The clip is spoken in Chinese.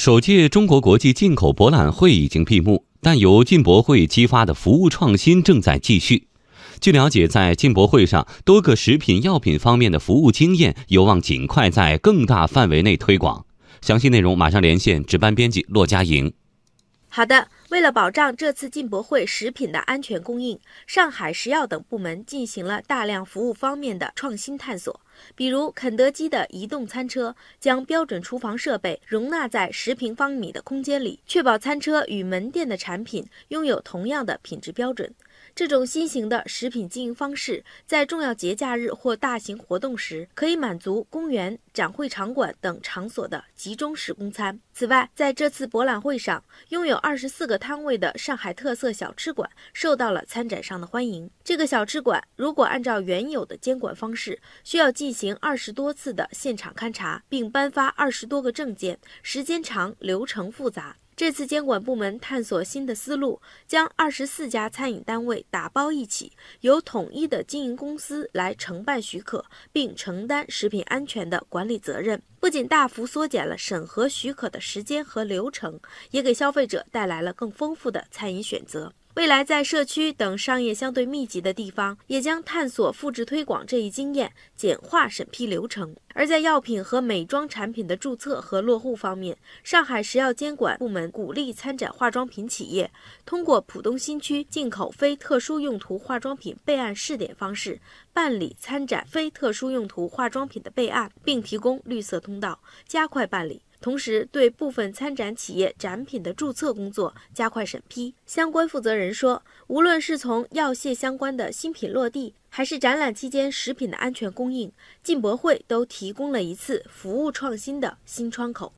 首届中国国际进口博览会已经闭幕，但由进博会激发的服务创新正在继续。据了解，在进博会上，多个食品药品方面的服务经验有望尽快在更大范围内推广。详细内容马上连线值班编辑骆佳莹。好的，为了保障这次进博会食品的安全供应，上海食药等部门进行了大量服务方面的创新探索。比如，肯德基的移动餐车将标准厨房设备容纳在十平方米的空间里，确保餐车与门店的产品拥有同样的品质标准。这种新型的食品经营方式，在重要节假日或大型活动时，可以满足公园、展会场馆等场所的集中式供餐。此外，在这次博览会上，拥有二十四个摊位的上海特色小吃馆受到了参展商的欢迎。这个小吃馆如果按照原有的监管方式，需要进进行二十多次的现场勘查，并颁发二十多个证件，时间长，流程复杂。这次监管部门探索新的思路，将二十四家餐饮单位打包一起，由统一的经营公司来承办许可，并承担食品安全的管理责任。不仅大幅缩减了审核许可的时间和流程，也给消费者带来了更丰富的餐饮选择。未来在社区等商业相对密集的地方，也将探索复制推广这一经验，简化审批流程。而在药品和美妆产品的注册和落户方面，上海食药监管部门鼓励参展化妆品企业通过浦东新区进口非特殊用途化妆品备案试点方式办理参展非特殊用途化妆品的备案，并提供绿色通道，加快办理。同时，对部分参展企业展品的注册工作加快审批。相关负责人说，无论是从药械相关的新品落地，还是展览期间食品的安全供应，进博会都提供了一次服务创新的新窗口。